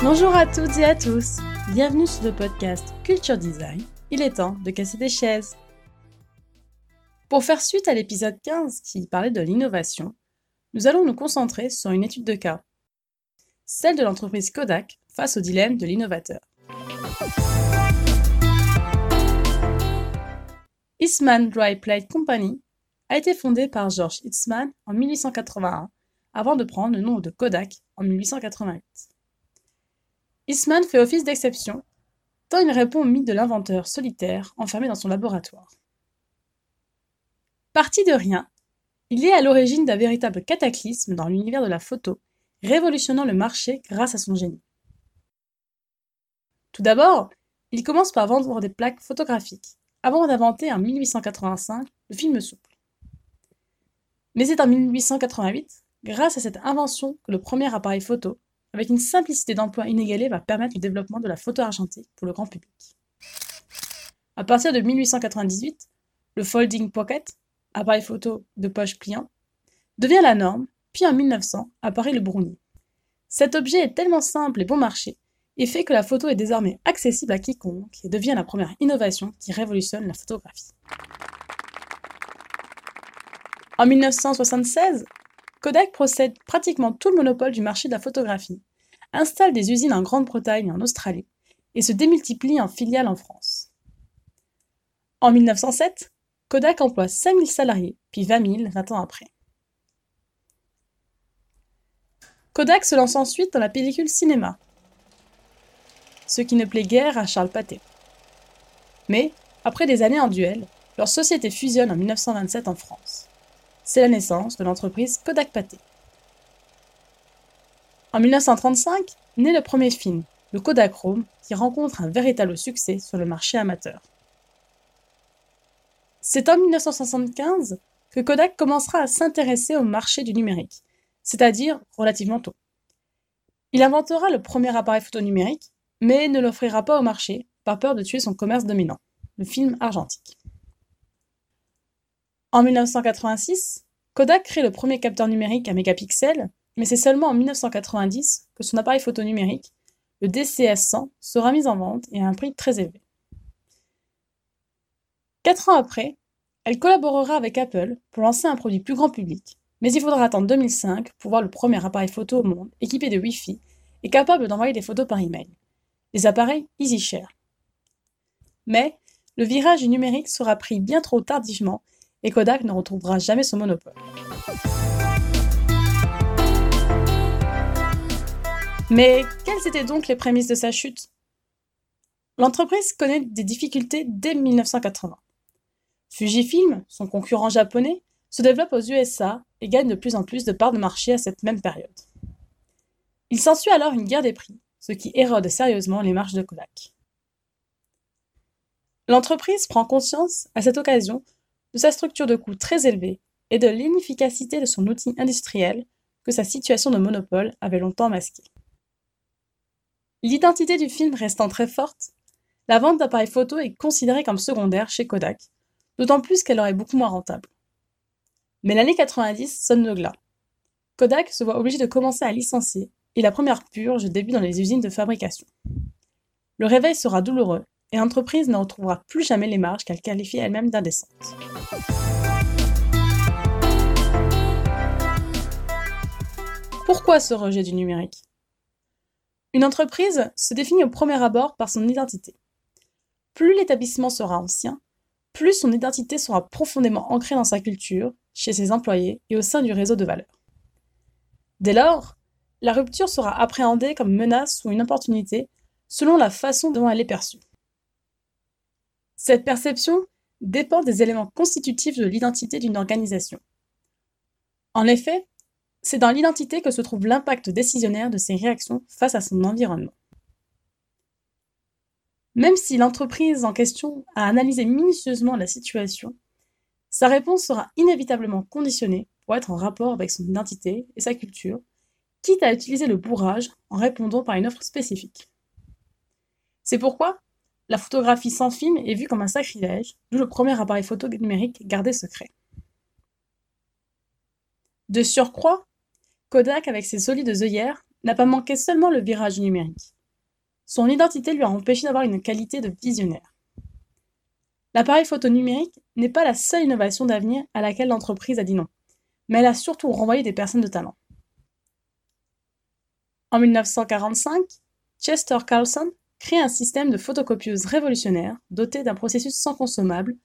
Bonjour à toutes et à tous, bienvenue sur le podcast Culture Design. Il est temps de casser des chaises. Pour faire suite à l'épisode 15 qui parlait de l'innovation, nous allons nous concentrer sur une étude de cas, celle de l'entreprise Kodak face au dilemme de l'innovateur. Eastman Dry Plate Company a été fondée par George Eastman en 1881 avant de prendre le nom de Kodak en 1888. Eastman fait office d'exception, tant il répond au mythe de l'inventeur solitaire enfermé dans son laboratoire. Parti de rien, il est à l'origine d'un véritable cataclysme dans l'univers de la photo, révolutionnant le marché grâce à son génie. Tout d'abord, il commence par vendre des plaques photographiques, avant d'inventer en 1885 le film souple. Mais c'est en 1888, grâce à cette invention, que le premier appareil photo, avec une simplicité d'emploi inégalée, va permettre le développement de la photo argentée pour le grand public. À partir de 1898, le folding pocket, appareil photo de poche pliant, devient la norme, puis en 1900 apparaît le brownie. Cet objet est tellement simple et bon marché et fait que la photo est désormais accessible à quiconque et devient la première innovation qui révolutionne la photographie. En 1976, Kodak procède pratiquement tout le monopole du marché de la photographie, installe des usines en Grande-Bretagne et en Australie, et se démultiplie en filiales en France. En 1907, Kodak emploie 5000 salariés, puis 20 000 20 ans après. Kodak se lance ensuite dans la pellicule cinéma, ce qui ne plaît guère à Charles Pathé. Mais, après des années en duel, leur société fusionne en 1927 en France c'est la naissance de l'entreprise Kodak Pathé. En 1935, naît le premier film, le Kodachrome, qui rencontre un véritable succès sur le marché amateur. C'est en 1975 que Kodak commencera à s'intéresser au marché du numérique, c'est-à-dire relativement tôt. Il inventera le premier appareil photo numérique, mais ne l'offrira pas au marché par peur de tuer son commerce dominant, le film argentique. En 1986, Kodak crée le premier capteur numérique à mégapixels, mais c'est seulement en 1990 que son appareil photo numérique, le DCS-100, sera mis en vente et à un prix très élevé. Quatre ans après, elle collaborera avec Apple pour lancer un produit plus grand public, mais il faudra attendre 2005 pour voir le premier appareil photo au monde équipé de Wi-Fi et capable d'envoyer des photos par email. Les appareils EasyShare. Mais le virage numérique sera pris bien trop tardivement et Kodak ne retrouvera jamais son monopole. Mais quelles étaient donc les prémices de sa chute? L'entreprise connaît des difficultés dès 1980. Fujifilm, son concurrent japonais, se développe aux USA et gagne de plus en plus de parts de marché à cette même période. Il s'ensuit alors une guerre des prix, ce qui érode sérieusement les marges de Kodak. L'entreprise prend conscience, à cette occasion, de sa structure de coûts très élevée et de l'inefficacité de son outil industriel que sa situation de monopole avait longtemps masqué. L'identité du film restant très forte, la vente d'appareils photo est considérée comme secondaire chez Kodak, d'autant plus qu'elle aurait beaucoup moins rentable. Mais l'année 90 sonne le glas. Kodak se voit obligé de commencer à licencier et la première purge débute dans les usines de fabrication. Le réveil sera douloureux et l'entreprise ne retrouvera plus jamais les marges qu'elle qualifie elle-même d'indécentes. Pourquoi ce rejet du numérique? Une entreprise se définit au premier abord par son identité. Plus l'établissement sera ancien, plus son identité sera profondément ancrée dans sa culture, chez ses employés et au sein du réseau de valeurs. Dès lors, la rupture sera appréhendée comme menace ou une opportunité selon la façon dont elle est perçue. Cette perception dépend des éléments constitutifs de l'identité d'une organisation. En effet, c'est dans l'identité que se trouve l'impact décisionnaire de ses réactions face à son environnement. Même si l'entreprise en question a analysé minutieusement la situation, sa réponse sera inévitablement conditionnée pour être en rapport avec son identité et sa culture, quitte à utiliser le bourrage en répondant par une offre spécifique. C'est pourquoi la photographie sans film est vue comme un sacrilège, d'où le premier appareil photo numérique gardé secret. De surcroît, Kodak, avec ses solides œillères, n'a pas manqué seulement le virage numérique. Son identité lui a empêché d'avoir une qualité de visionnaire. L'appareil photo numérique n'est pas la seule innovation d'avenir à laquelle l'entreprise a dit non, mais elle a surtout renvoyé des personnes de talent. En 1945, Chester Carlson crée un système de photocopieuse révolutionnaire doté d'un processus sans consommable,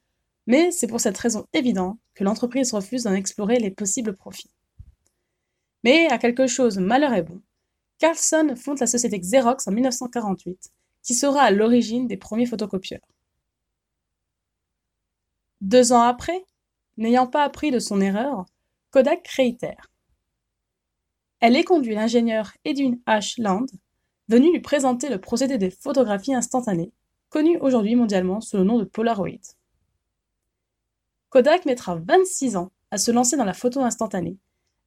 mais c'est pour cette raison évidente que l'entreprise refuse d'en explorer les possibles profits. Mais à quelque chose, malheur est bon. Carlson fonde la société Xerox en 1948, qui sera à l'origine des premiers photocopieurs. Deux ans après, n'ayant pas appris de son erreur, Kodak réitère. Elle est conduit l'ingénieur Edwin H. Land, venu lui présenter le procédé des photographies instantanées, connu aujourd'hui mondialement sous le nom de Polaroid. Kodak mettra 26 ans à se lancer dans la photo instantanée,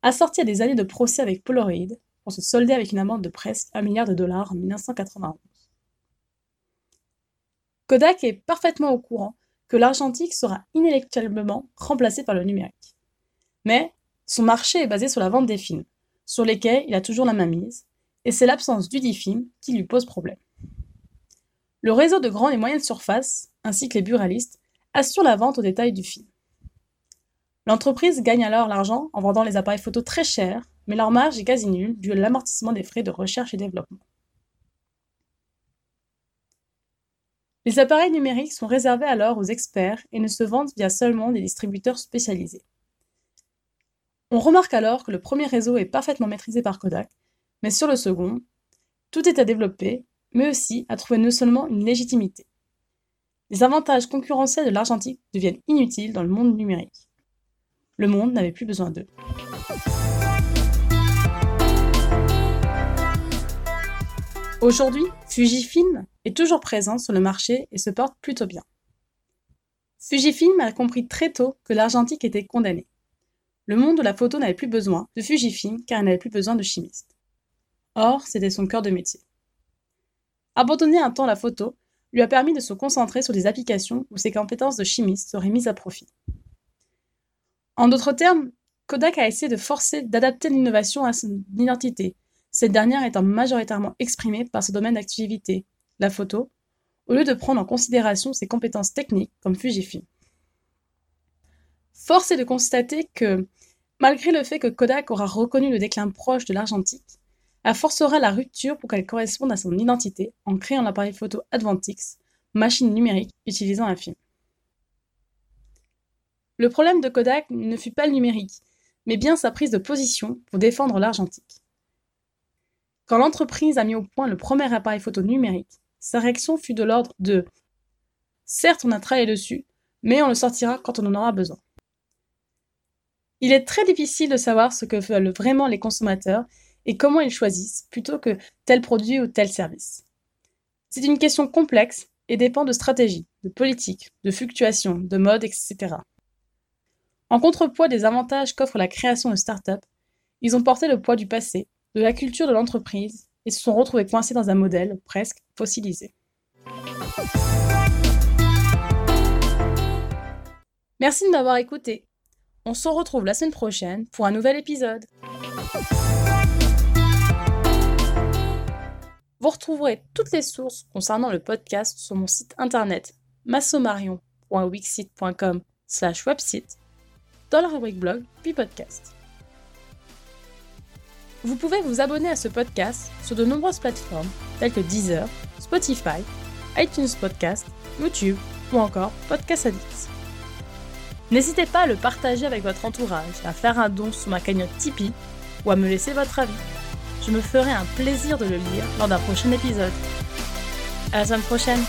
assorti à des années de procès avec Polaroid, pour se solder avec une amende de presque un milliard de dollars en 1991. Kodak est parfaitement au courant que l'argentique sera inéluctablement remplacé par le numérique. Mais son marché est basé sur la vente des films, sur lesquels il a toujours la main mise, et c'est l'absence du dit film qui lui pose problème. Le réseau de grandes et moyennes surfaces, ainsi que les buralistes, assurent la vente au détail du film. L'entreprise gagne alors l'argent en vendant les appareils photo très chers, mais leur marge est quasi nulle dû à l'amortissement des frais de recherche et développement. Les appareils numériques sont réservés alors aux experts et ne se vendent via seulement des distributeurs spécialisés. On remarque alors que le premier réseau est parfaitement maîtrisé par Kodak, mais sur le second, tout est à développer, mais aussi à trouver non seulement une légitimité. Les avantages concurrentiels de l'argentique deviennent inutiles dans le monde numérique. Le monde n'avait plus besoin d'eux. Aujourd'hui, Fujifilm est toujours présent sur le marché et se porte plutôt bien. Fujifilm a compris très tôt que l'argentique était condamné. Le monde de la photo n'avait plus besoin de Fujifilm car il n'avait plus besoin de chimistes. Or, c'était son cœur de métier. Abandonner un temps la photo lui a permis de se concentrer sur des applications où ses compétences de chimiste seraient mises à profit. En d'autres termes, Kodak a essayé de forcer d'adapter l'innovation à son identité cette dernière étant majoritairement exprimée par ce domaine d'activité, la photo, au lieu de prendre en considération ses compétences techniques comme Fujifilm. Force est de constater que, malgré le fait que Kodak aura reconnu le déclin proche de l'argentique, elle forcera la rupture pour qu'elle corresponde à son identité en créant l'appareil photo Advantix, machine numérique utilisant un film. Le problème de Kodak ne fut pas le numérique, mais bien sa prise de position pour défendre l'argentique. Quand l'entreprise a mis au point le premier appareil photo numérique, sa réaction fut de l'ordre de Certes, on a travaillé dessus, mais on le sortira quand on en aura besoin. Il est très difficile de savoir ce que veulent vraiment les consommateurs et comment ils choisissent plutôt que tel produit ou tel service. C'est une question complexe et dépend de stratégie, de politique, de fluctuations, de mode, etc. En contrepoids des avantages qu'offre la création de start-up, ils ont porté le poids du passé de la culture de l'entreprise et se sont retrouvés coincés dans un modèle presque fossilisé. Merci de m'avoir écouté. On se retrouve la semaine prochaine pour un nouvel épisode. Retrouverez toutes les sources concernant le podcast sur mon site internet massomarion.wixit.com slash website dans la rubrique blog puis podcast. Vous pouvez vous abonner à ce podcast sur de nombreuses plateformes telles que Deezer, Spotify, iTunes Podcast, YouTube ou encore Podcast Addict. N'hésitez pas à le partager avec votre entourage, à faire un don sous ma cagnotte Tipeee ou à me laisser votre avis. Je me ferai un plaisir de le lire lors d'un prochain épisode. À la semaine prochaine!